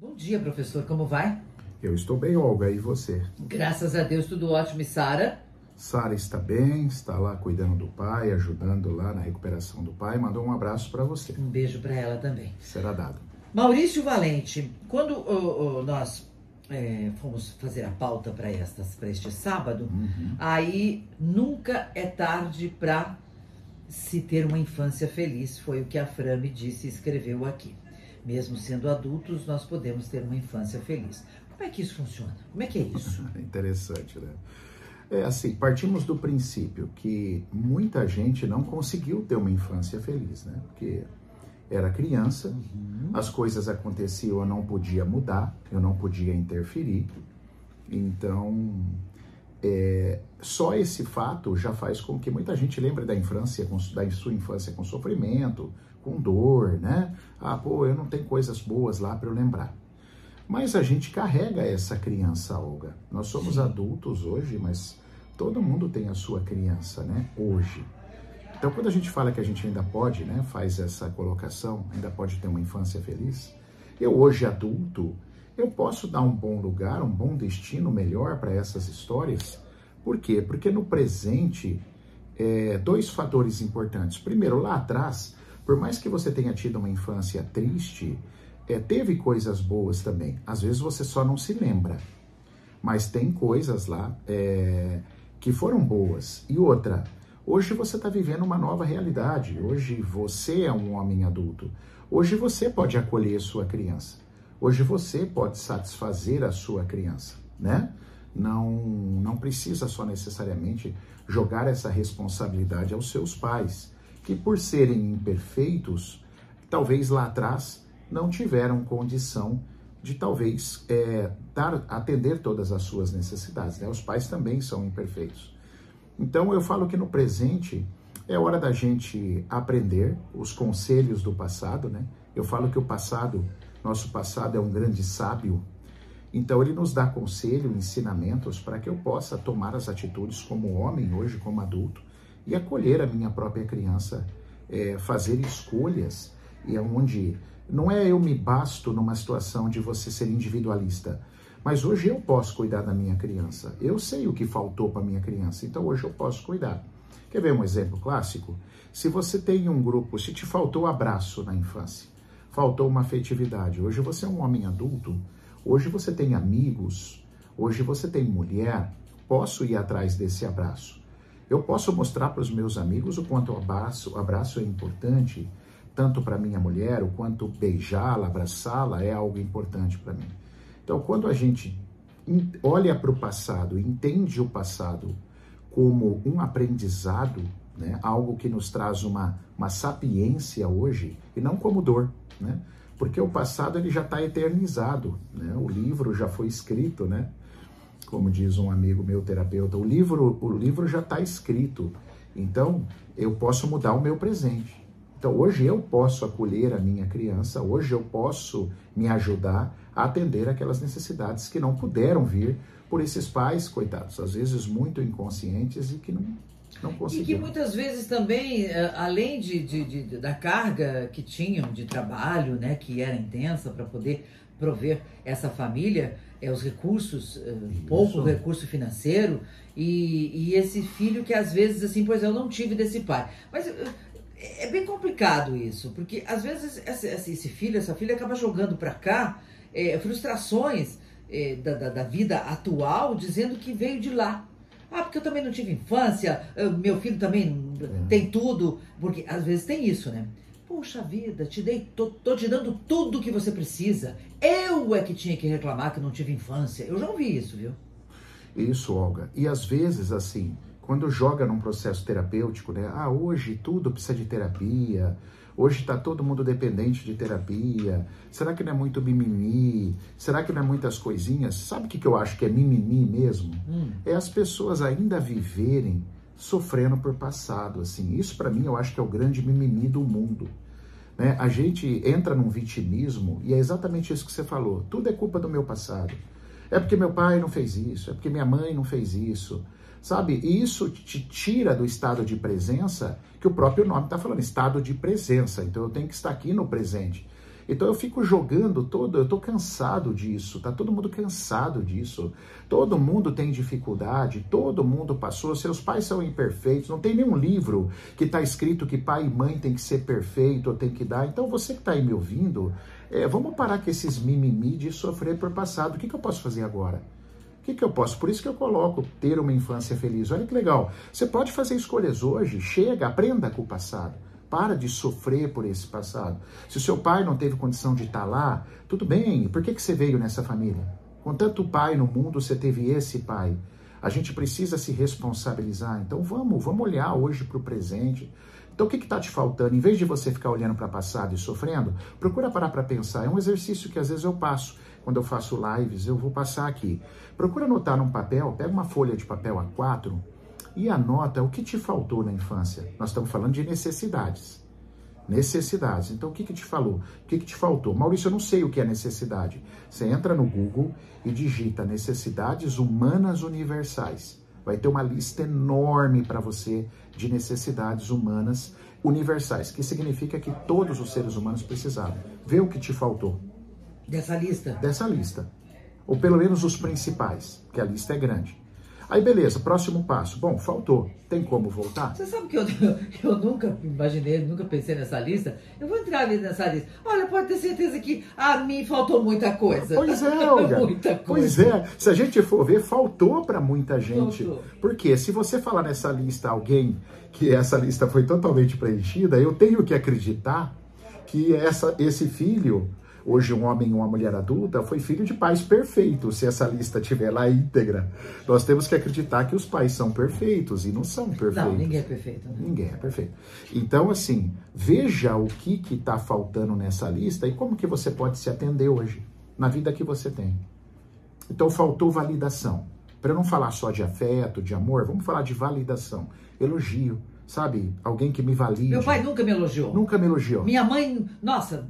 Bom dia, professor. Como vai? Eu estou bem, Olga. E você? Graças a Deus, tudo ótimo. E Sara? Sara está bem, está lá cuidando do pai, ajudando lá na recuperação do pai. Mandou um abraço para você. Um beijo para ela também. Será dado. Maurício Valente, quando oh, oh, nós é, fomos fazer a pauta para este sábado, uhum. aí nunca é tarde para se ter uma infância feliz, foi o que a Fran me disse e escreveu aqui. Mesmo sendo adultos, nós podemos ter uma infância feliz. Como é que isso funciona? Como é que é isso? Interessante, né? É assim, partimos do princípio que muita gente não conseguiu ter uma infância feliz, né? Porque era criança, uhum. as coisas aconteciam, eu não podia mudar, eu não podia interferir. Então, é, só esse fato já faz com que muita gente lembre da infância, da sua infância com sofrimento, com dor, né? Ah, pô, eu não tenho coisas boas lá para eu lembrar. Mas a gente carrega essa criança, Olga. Nós somos Sim. adultos hoje, mas todo mundo tem a sua criança, né? Hoje. Então, quando a gente fala que a gente ainda pode, né, faz essa colocação, ainda pode ter uma infância feliz, eu hoje adulto, eu posso dar um bom lugar, um bom destino melhor para essas histórias. Por quê? Porque no presente, é, dois fatores importantes. Primeiro, lá atrás, por mais que você tenha tido uma infância triste, é, teve coisas boas também. Às vezes você só não se lembra, mas tem coisas lá é, que foram boas. E outra, hoje você está vivendo uma nova realidade. Hoje você é um homem adulto. Hoje você pode acolher sua criança. Hoje você pode satisfazer a sua criança, né? Não, não precisa só necessariamente jogar essa responsabilidade aos seus pais que por serem imperfeitos, talvez lá atrás não tiveram condição de talvez é, dar, atender todas as suas necessidades. Né? Os pais também são imperfeitos. Então eu falo que no presente é hora da gente aprender os conselhos do passado, né? Eu falo que o passado, nosso passado é um grande sábio. Então ele nos dá conselho, ensinamentos para que eu possa tomar as atitudes como homem hoje, como adulto, e acolher a minha própria criança, é, fazer escolhas e é onde não é eu me basto numa situação de você ser individualista, mas hoje eu posso cuidar da minha criança. Eu sei o que faltou para minha criança, então hoje eu posso cuidar. Quer ver um exemplo clássico? Se você tem um grupo, se te faltou abraço na infância, faltou uma afetividade, hoje você é um homem adulto, hoje você tem amigos, hoje você tem mulher, posso ir atrás desse abraço. Eu posso mostrar para os meus amigos o quanto o abraço, o abraço é importante, tanto para minha mulher, o quanto beijá-la, abraçá-la é algo importante para mim. Então, quando a gente olha para o passado, entende o passado como um aprendizado, né, algo que nos traz uma, uma sapiência hoje, e não como dor, né? Porque o passado ele já está eternizado, né? O livro já foi escrito, né? Como diz um amigo meu terapeuta, o livro, o livro já está escrito. Então, eu posso mudar o meu presente. Então, hoje eu posso acolher a minha criança, hoje eu posso me ajudar a atender aquelas necessidades que não puderam vir por esses pais, coitados, às vezes muito inconscientes e que não, não conseguiram. E que muitas vezes também, eh, além de, de, de da carga que tinham de trabalho, né, que era intensa para poder prover essa família, é, os recursos, uh, pouco recurso financeiro, e, e, esse filho que às vezes assim, pois eu não tive desse pai. Mas uh, é bem complicado isso, porque às vezes esse, esse filho, essa filha acaba jogando para cá é, frustrações é, da, da, da, vida atual, dizendo que veio de lá. Ah, porque eu também não tive infância, meu filho também é. tem tudo, porque às vezes tem isso, né? Poxa vida, te dei, tô, tô te dando tudo que você precisa. Eu é que tinha que reclamar que não tive infância. Eu já ouvi isso, viu? Isso, Olga. E às vezes, assim, quando joga num processo terapêutico, né? Ah, hoje tudo precisa de terapia. Hoje está todo mundo dependente de terapia. Será que não é muito mimimi? Será que não é muitas coisinhas? Sabe o que, que eu acho que é mimimi mesmo? Hum. É as pessoas ainda viverem sofrendo por passado, assim. Isso para mim eu acho que é o grande mimimi do mundo. Né? A gente entra num vitimismo e é exatamente isso que você falou. Tudo é culpa do meu passado. É porque meu pai não fez isso, é porque minha mãe não fez isso. Sabe? E isso te tira do estado de presença, que o próprio nome está falando, estado de presença. Então eu tenho que estar aqui no presente. Então eu fico jogando todo, eu estou cansado disso, tá todo mundo cansado disso. Todo mundo tem dificuldade, todo mundo passou, seus pais são imperfeitos, não tem nenhum livro que está escrito que pai e mãe tem que ser perfeito ou tem que dar. Então você que está aí me ouvindo, é, vamos parar com esses mimimi de sofrer por passado. O que, que eu posso fazer agora? O que, que eu posso? Por isso que eu coloco ter uma infância feliz. Olha que legal. Você pode fazer escolhas hoje, chega, aprenda com o passado. Para de sofrer por esse passado. Se o seu pai não teve condição de estar lá, tudo bem. Por que, que você veio nessa família? Com tanto pai no mundo, você teve esse pai. A gente precisa se responsabilizar. Então vamos, vamos olhar hoje para o presente. Então o que está te faltando? Em vez de você ficar olhando para o passado e sofrendo, procura parar para pensar. É um exercício que às vezes eu passo. Quando eu faço lives, eu vou passar aqui. Procura anotar num papel, pega uma folha de papel A4 e anota o que te faltou na infância. Nós estamos falando de necessidades. Necessidades. Então, o que, que te falou? O que, que te faltou? Maurício, eu não sei o que é necessidade. Você entra no Google e digita necessidades humanas universais. Vai ter uma lista enorme para você de necessidades humanas universais, que significa que todos os seres humanos precisavam. Vê o que te faltou. Dessa lista? Dessa lista. Ou pelo menos os principais, que a lista é grande. Aí beleza, próximo passo. Bom, faltou. Tem como voltar? Você sabe que eu, eu nunca imaginei, nunca pensei nessa lista. Eu vou entrar nessa lista. Olha, pode ter certeza que a mim faltou muita coisa. Pois é, Olga. muita coisa. Pois é. Se a gente for ver, faltou para muita gente. Faltou. Porque se você falar nessa lista alguém que essa lista foi totalmente preenchida, eu tenho que acreditar que essa, esse filho hoje um homem e uma mulher adulta, foi filho de pais perfeitos, se essa lista estiver lá íntegra. Nós temos que acreditar que os pais são perfeitos e não são perfeitos. Não, ninguém é perfeito. Né? Ninguém é perfeito. Então, assim, veja o que está faltando nessa lista e como que você pode se atender hoje, na vida que você tem. Então, faltou validação. Para não falar só de afeto, de amor, vamos falar de validação, elogio, sabe? Alguém que me valide. Meu pai nunca me elogiou. Nunca me elogiou. Minha mãe, nossa,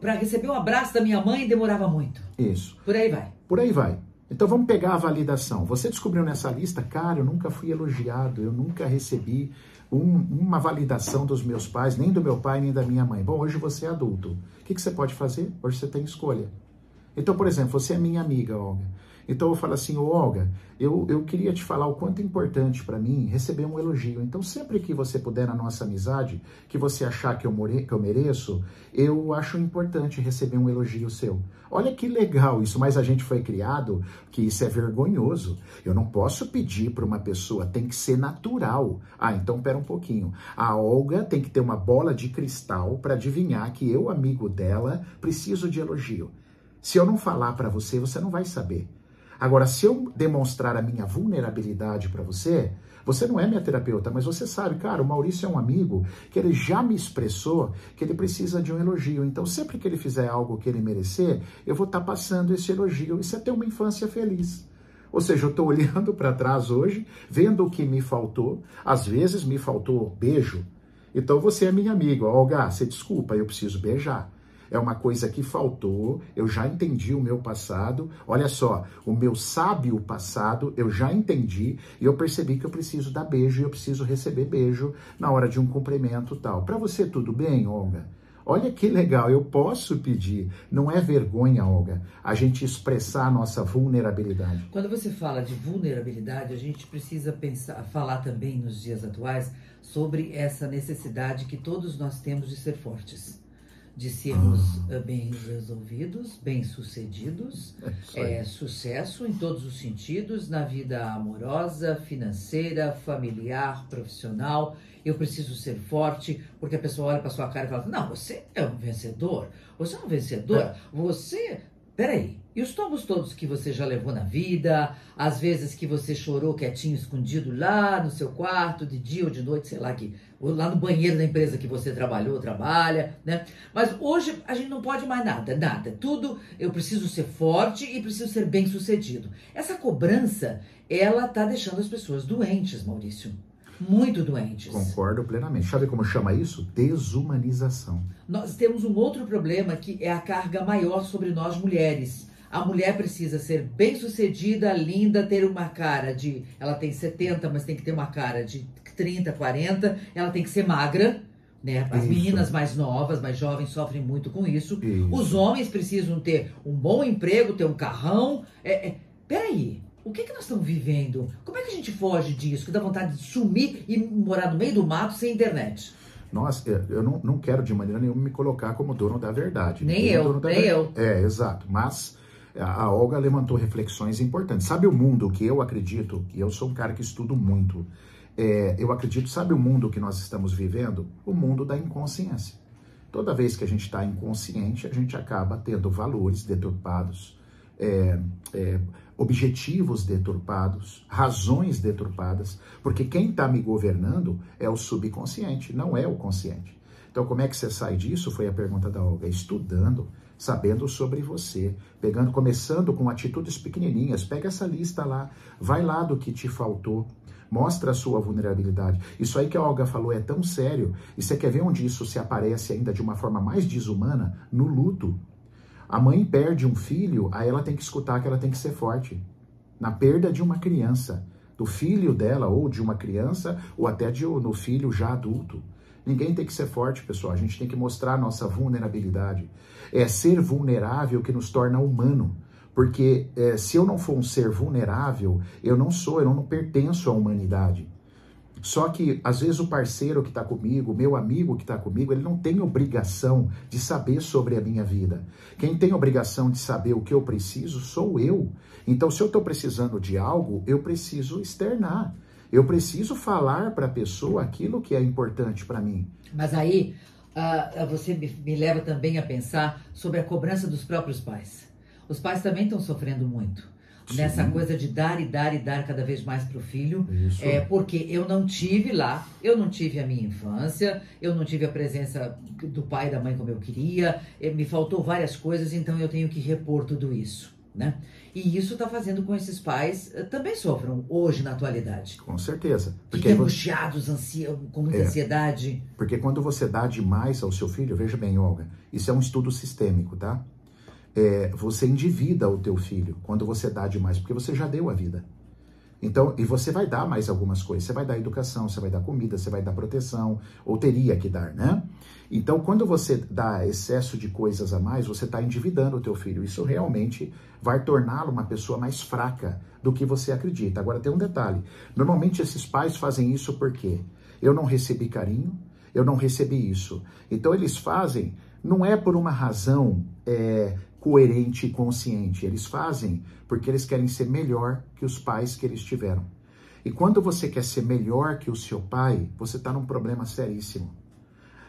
para receber um abraço da minha mãe demorava muito. Isso. Por aí vai. Por aí vai. Então vamos pegar a validação. Você descobriu nessa lista, cara, eu nunca fui elogiado, eu nunca recebi um, uma validação dos meus pais, nem do meu pai, nem da minha mãe. Bom, hoje você é adulto. O que, que você pode fazer? Hoje você tem escolha. Então, por exemplo, você é minha amiga, Olga. Então eu falo assim, Olga, eu, eu queria te falar o quanto é importante para mim receber um elogio. Então sempre que você puder na nossa amizade, que você achar que eu, more, que eu mereço, eu acho importante receber um elogio seu. Olha que legal isso, mas a gente foi criado que isso é vergonhoso. Eu não posso pedir para uma pessoa, tem que ser natural. Ah, então pera um pouquinho. A Olga tem que ter uma bola de cristal para adivinhar que eu, amigo dela, preciso de elogio. Se eu não falar para você, você não vai saber. Agora, se eu demonstrar a minha vulnerabilidade para você, você não é minha terapeuta, mas você sabe, cara, o Maurício é um amigo que ele já me expressou que ele precisa de um elogio. Então, sempre que ele fizer algo que ele merecer, eu vou estar tá passando esse elogio. Isso é ter uma infância feliz. Ou seja, eu estou olhando para trás hoje, vendo o que me faltou. Às vezes me faltou beijo. Então você é minha amiga. Olga, você desculpa, eu preciso beijar é uma coisa que faltou, eu já entendi o meu passado. Olha só, o meu sábio passado eu já entendi e eu percebi que eu preciso dar beijo e eu preciso receber beijo na hora de um cumprimento tal. Para você tudo bem, Olga? Olha que legal, eu posso pedir. Não é vergonha, Olga, a gente expressar a nossa vulnerabilidade. Quando você fala de vulnerabilidade, a gente precisa pensar, falar também nos dias atuais sobre essa necessidade que todos nós temos de ser fortes de sermos ah. bem resolvidos, bem sucedidos, é, é, sucesso em todos os sentidos, na vida amorosa, financeira, familiar, profissional. Eu preciso ser forte, porque a pessoa olha para sua cara e fala: Não, você é um vencedor, você é um vencedor, é. você Peraí, e os tombos todos que você já levou na vida, as vezes que você chorou quietinho, escondido lá no seu quarto, de dia ou de noite, sei lá, que, lá no banheiro da empresa que você trabalhou, trabalha, né? Mas hoje a gente não pode mais nada, nada. Tudo eu preciso ser forte e preciso ser bem sucedido. Essa cobrança, ela tá deixando as pessoas doentes, Maurício muito doentes. Concordo plenamente. Sabe como chama isso? Desumanização. Nós temos um outro problema que é a carga maior sobre nós mulheres. A mulher precisa ser bem sucedida, linda, ter uma cara de. Ela tem 70, mas tem que ter uma cara de 30, 40. Ela tem que ser magra Né? As Isso. meninas mais novas, mais jovens, sofrem muito com isso. Isso. Os homens precisam ter um bom emprego, ter um carrão. É, é, peraí, o que, que nós estamos vivendo? Como é que a gente foge disso? Que dá vontade de sumir e morar no meio do mato sem internet. Nós, é, eu não, não quero de maneira nenhuma me colocar como dono da verdade. Nem Ninguém é eu, nem ver- eu. É, exato. Mas a Olga levantou reflexões importantes. Sabe o mundo que eu acredito, que eu sou um cara que estudo muito, é, eu acredito, sabe o mundo que nós estamos vivendo? O mundo da inconsciência. Toda vez que a gente está inconsciente, a gente acaba tendo valores deturpados, é, é, objetivos deturpados, razões deturpadas, porque quem está me governando é o subconsciente, não é o consciente. Então, como é que você sai disso? Foi a pergunta da Olga. Estudando, sabendo sobre você, pegando, começando com atitudes pequenininhas. Pega essa lista lá, vai lá do que te faltou, mostra a sua vulnerabilidade. Isso aí que a Olga falou é tão sério. E você quer ver onde isso se aparece ainda de uma forma mais desumana? No luto. A mãe perde um filho, aí ela tem que escutar que ela tem que ser forte. Na perda de uma criança, do filho dela, ou de uma criança, ou até de, no filho já adulto. Ninguém tem que ser forte, pessoal. A gente tem que mostrar a nossa vulnerabilidade. É ser vulnerável que nos torna humano. Porque é, se eu não for um ser vulnerável, eu não sou, eu não pertenço à humanidade. Só que, às vezes, o parceiro que está comigo, o meu amigo que está comigo, ele não tem obrigação de saber sobre a minha vida. Quem tem obrigação de saber o que eu preciso sou eu. Então, se eu estou precisando de algo, eu preciso externar. Eu preciso falar para a pessoa aquilo que é importante para mim. Mas aí ah, você me, me leva também a pensar sobre a cobrança dos próprios pais. Os pais também estão sofrendo muito. Sim. Nessa coisa de dar e dar e dar cada vez mais para o filho. Isso. É porque eu não tive lá, eu não tive a minha infância, eu não tive a presença do pai e da mãe como eu queria, eh, me faltou várias coisas, então eu tenho que repor tudo isso, né? E isso está fazendo com que esses pais eh, também sofram hoje na atualidade. Com certeza. Fiquem Porque, você- angustiados, ansia, com muita É. ansiedade. porque quando você dá demais ao seu filho, veja bem, Olga, isso é um estudo sistêmico, tá? É, você endivida o teu filho quando você dá demais, porque você já deu a vida. Então, e você vai dar mais algumas coisas. Você vai dar educação, você vai dar comida, você vai dar proteção, ou teria que dar, né? Então, quando você dá excesso de coisas a mais, você está endividando o teu filho. Isso realmente vai torná-lo uma pessoa mais fraca do que você acredita. Agora, tem um detalhe. Normalmente, esses pais fazem isso porque eu não recebi carinho, eu não recebi isso. Então, eles fazem, não é por uma razão é, coerente e consciente. Eles fazem porque eles querem ser melhor que os pais que eles tiveram. E quando você quer ser melhor que o seu pai, você está num problema seríssimo.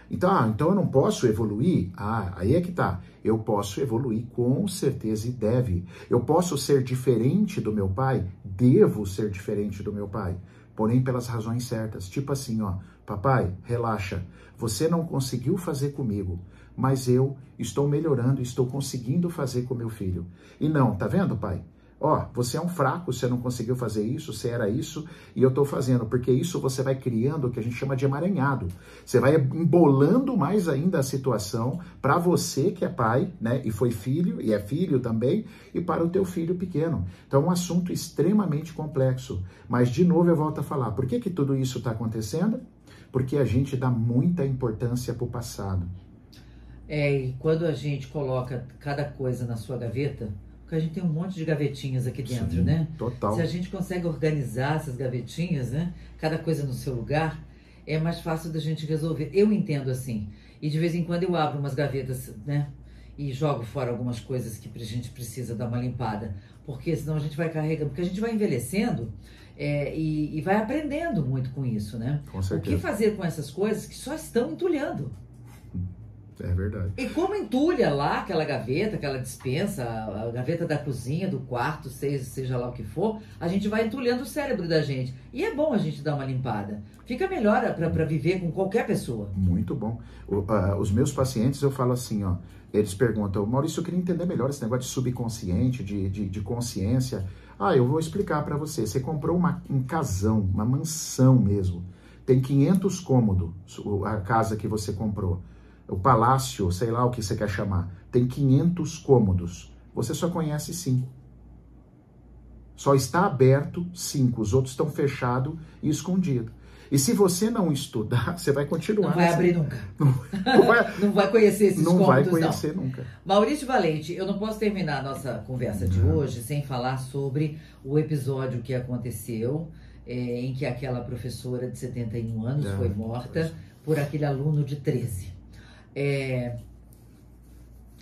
Então, ah, então eu não posso evoluir? Ah, aí é que tá. Eu posso evoluir com certeza e deve. Eu posso ser diferente do meu pai? Devo ser diferente do meu pai. Porém, pelas razões certas. Tipo assim, ó, papai, relaxa. Você não conseguiu fazer comigo, mas eu estou melhorando, estou conseguindo fazer com meu filho. E não, tá vendo, pai? Ó, você é um fraco, você não conseguiu fazer isso, você era isso, e eu estou fazendo, porque isso você vai criando o que a gente chama de emaranhado. Você vai embolando mais ainda a situação para você que é pai, né, e foi filho, e é filho também, e para o teu filho pequeno. Então é um assunto extremamente complexo. Mas, de novo, eu volto a falar, por que, que tudo isso está acontecendo? Porque a gente dá muita importância para o passado. É, e quando a gente coloca cada coisa na sua gaveta, porque a gente tem um monte de gavetinhas aqui dentro, Sim, né? Total. Se a gente consegue organizar essas gavetinhas, né? Cada coisa no seu lugar, é mais fácil da gente resolver. Eu entendo assim. E de vez em quando eu abro umas gavetas, né? E jogo fora algumas coisas que a gente precisa dar uma limpada. Porque senão a gente vai carregando. Porque a gente vai envelhecendo é, e, e vai aprendendo muito com isso, né? Com O que certeza. fazer com essas coisas que só estão entulhando? É verdade. E como entulha lá aquela gaveta, aquela dispensa, a gaveta da cozinha, do quarto, seja, seja lá o que for, a gente vai entulhando o cérebro da gente. E é bom a gente dar uma limpada. Fica melhor para viver com qualquer pessoa. Muito bom. O- ah, os meus pacientes, eu falo assim, ó, eles perguntam, Maurício, eu queria entender melhor esse negócio de subconsciente, de, de, de consciência. Ah, eu vou explicar para você. Você comprou uma, um casão, uma mansão mesmo. Tem 500 cômodos, a casa que você comprou. O palácio, sei lá o que você quer chamar, tem 500 cômodos. Você só conhece cinco. Só está aberto cinco, os outros estão fechados e escondidos. E se você não estudar, você vai continuar. Não vai nessa- abrir nunca. Não vai, Não vai conhecer esses não vai cômodos, não. conhecer nunca. Maurício Valente, eu não posso terminar a nossa conversa de Não. hoje sem falar sobre o episódio que aconteceu, eh, em que aquela professora de 71 anos foi morta por aquele aluno de 13. É,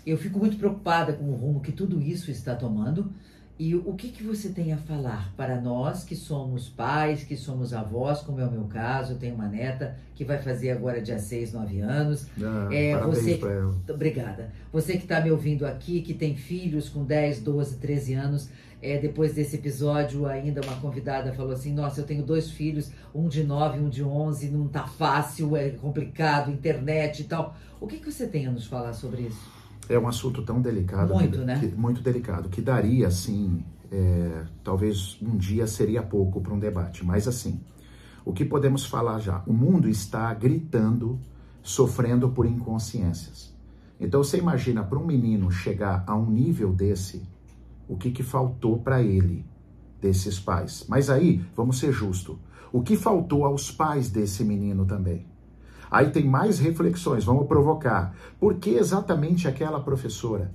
eu fico muito preocupada com o rumo que tudo isso está tomando. E o que, que você tem a falar para nós que somos pais, que somos avós, como é o meu caso, eu tenho uma neta que vai fazer agora dia 6, 9 anos. Ah, É, você- pra ela. Obrigada. Você que está me ouvindo aqui, que tem filhos com 10, 12, 13 anos, é, depois desse episódio, ainda uma convidada falou assim: Nossa, eu tenho dois filhos, um de 9 um de 11, não tá fácil, é complicado, internet e tal. O que, que você tem a nos falar sobre isso? É um assunto tão delicado. Muito, que, né? que- muito delicado. Que daria, assim, é, talvez um dia seria pouco para um debate. Mas, assim, o que podemos falar já? O mundo está gritando, sofrendo por inconsciências. Então, você imagina para um menino chegar a um nível desse, o que, que faltou para ele, desses pais. Mas aí, vamos ser justos, o que faltou aos pais desse menino também? Aí tem mais reflexões, vamos provocar. Por que exatamente aquela professora?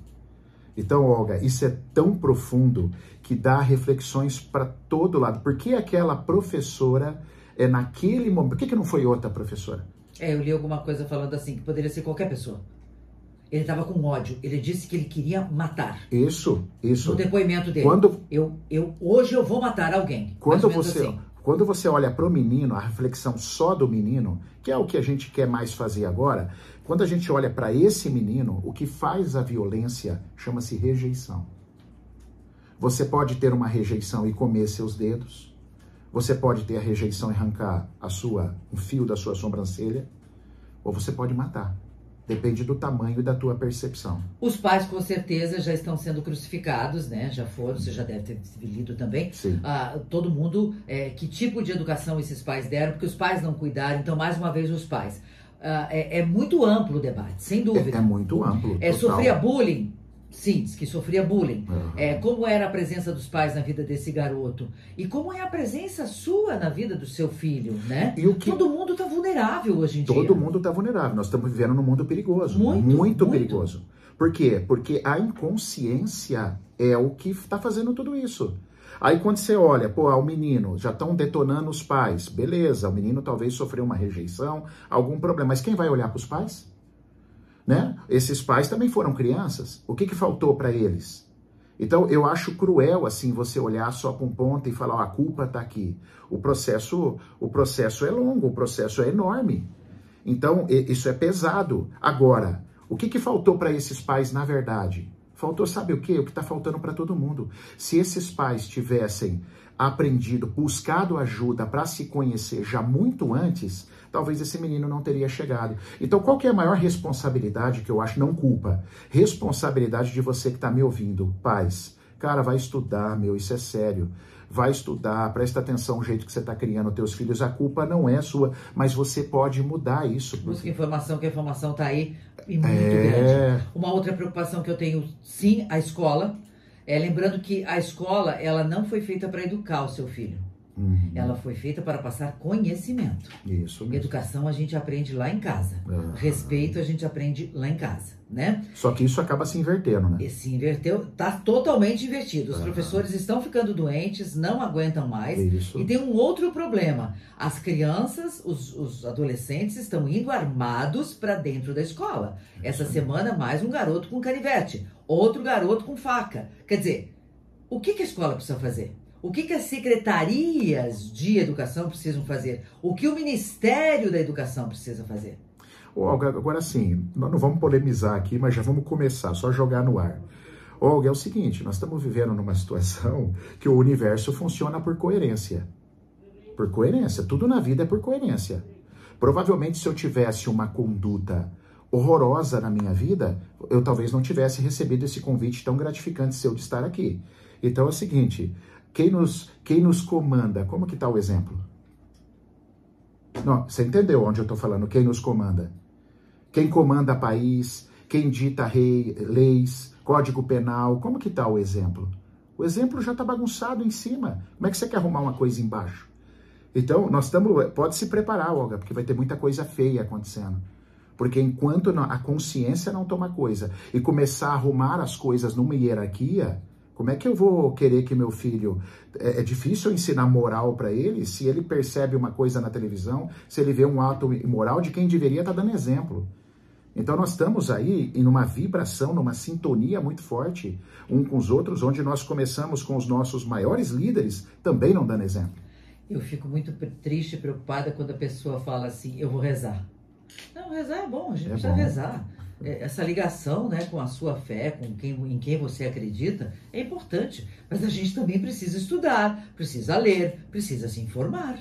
Então, Olga, isso é tão profundo que dá reflexões para todo lado. Por que aquela professora é naquele momento? Por que, que não foi outra professora? É, eu li alguma coisa falando assim, que poderia ser qualquer pessoa. Ele estava com ódio, ele disse que ele queria matar. Isso, isso. No depoimento dele. Quando, Eu, eu, hoje eu vou matar alguém. Quando você, assim. Quando você olha para o menino, a reflexão só do menino, que é o que a gente quer mais fazer agora, quando a gente olha para esse menino, o que faz a violência chama-se rejeição. Você pode ter uma rejeição e comer seus dedos. Você pode ter a rejeição e arrancar a sua, um fio da sua sobrancelha. Ou você pode matar. Depende do tamanho e da tua percepção. Os pais, com certeza, já estão sendo crucificados, né? Já foram, você já deve ter lido também. Sim. Ah, todo mundo, é, que tipo de educação esses pais deram, porque os pais não cuidaram, então, mais uma vez, os pais. Ah, é, é muito amplo o debate, sem É, dúvida. é muito amplo. É, total. sofria bullying? Sim, diz que sofria bullying. Aham. É, como era a presença dos pais na vida desse garoto? E como é a presença sua na vida do seu filho, né? E o que Todo mundo tá vulnerável hoje em dia. Todo mundo está vulnerável. Nós estamos vivendo num mundo perigoso. Muito, muito. perigoso. Por quê? Porque a inconsciência é o que está fazendo tudo isso. Aí quando você olha, pô, o menino, já estão detonando os pais. Beleza, o menino talvez sofreu uma rejeição, algum problema. Mas quem vai olhar para os pais? Né? Esses pais também foram crianças. O que, que faltou para eles? Então, eu acho cruel assim você olhar só um ponto e falar, ó, a culpa está aqui. O processo, o processo é longo, o processo é enorme. Então, isso é pesado. Agora, o que, que faltou para esses pais na verdade? Faltou, sabe o quê? O que está faltando para todo mundo. Se esses pais tivessem aprendido, buscado ajuda para se conhecer já muito antes, talvez esse menino não teria chegado. Então, qual que é a maior responsabilidade que eu acho, não culpa, responsabilidade de você que está me ouvindo, pais? Cara, vai estudar, meu, isso é sério. Vai estudar, presta atenção no jeito que você está criando teus filhos. A culpa não é sua, mas você pode mudar isso. Busca informação, que a informação tá aí e muito É. grande. Uma outra preocupação que eu tenho, sim, a escola. É, lembrando que a escola, ela não foi feita para educar o seu filho. Uhum, Ela foi feita para passar conhecimento. Isso mesmo. Educação a gente aprende lá em casa. Aham. Respeito a gente aprende lá em casa, né? Só que isso acaba se invertendo, né? E se inverteu, tá totalmente invertido. Os Aham. professores estão ficando doentes, não aguentam mais. Isso. E tem um outro problema. As crianças, os, os adolescentes estão indo armados para dentro da escola. Essa Isso. semana, mais um garoto com canivete, outro garoto com faca. Quer dizer, o que, que a escola precisa fazer? O que, que as secretarias de educação precisam fazer? O que o Ministério da Educação precisa fazer? Olga, agora sim, nós não vamos polemizar aqui, mas já vamos começar, só jogar no ar. Olga, é o seguinte, nós estamos vivendo numa situação que o universo funciona por coerência. Por coerência, tudo na vida é por coerência. Provavelmente se eu tivesse uma conduta horrorosa na minha vida, eu talvez não tivesse recebido esse convite tão gratificante seu de estar aqui. Então é o seguinte, quem nos, quem nos comanda, como que está o exemplo? Não, você entendeu onde eu estou falando? Quem nos comanda? Quem comanda país? Quem dita rei, leis, código penal? Como que está o exemplo? O exemplo já está bagunçado em cima. Como é que você quer arrumar uma coisa embaixo? Então, nós estamos. Pode se preparar, Olga, porque vai ter muita coisa feia acontecendo. Porque enquanto a consciência não toma coisa e começar a arrumar as coisas numa hierarquia, como é que eu vou querer que meu filho. É, é difícil ensinar moral para ele se ele percebe uma coisa na televisão, se ele vê um ato imoral de quem deveria estar tá dando exemplo. Então nós estamos aí em uma vibração, numa sintonia muito forte um com os outros, onde nós começamos com os nossos maiores líderes também não dando exemplo. Eu fico muito triste e preocupada quando a pessoa fala assim, eu vou rezar. Não, rezar é bom, a gente é precisa bom. rezar. É, essa ligação né, com a sua fé, com quem, em quem você acredita, é importante. Mas a gente também precisa estudar, precisa ler, precisa se informar.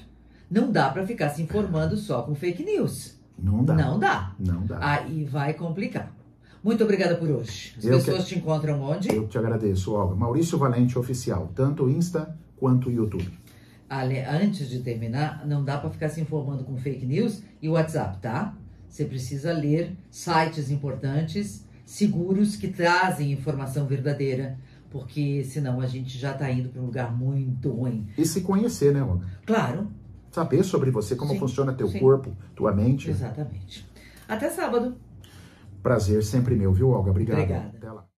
Não dá para ficar se informando só com fake news. Não dá. Não dá. Não dá. Aí vai complicar. Muito obrigada por hoje. As eu pessoas que... te encontram onde? Eu te agradeço, Olga. Maurício Valente Oficial, tanto Insta quanto YouTube. Ale... Antes de terminar, não dá para ficar se informando com fake news e WhatsApp, tá? Você precisa ler sites importantes, seguros, que trazem informação verdadeira, porque senão a gente já está indo para um lugar muito ruim. E se conhecer, né, Olga? Claro. Saber sobre você, como sim, funciona teu sim. corpo, tua mente. Exatamente. Até sábado. Prazer sempre meu, viu, Olga? Obrigado. Obrigada. Até lá.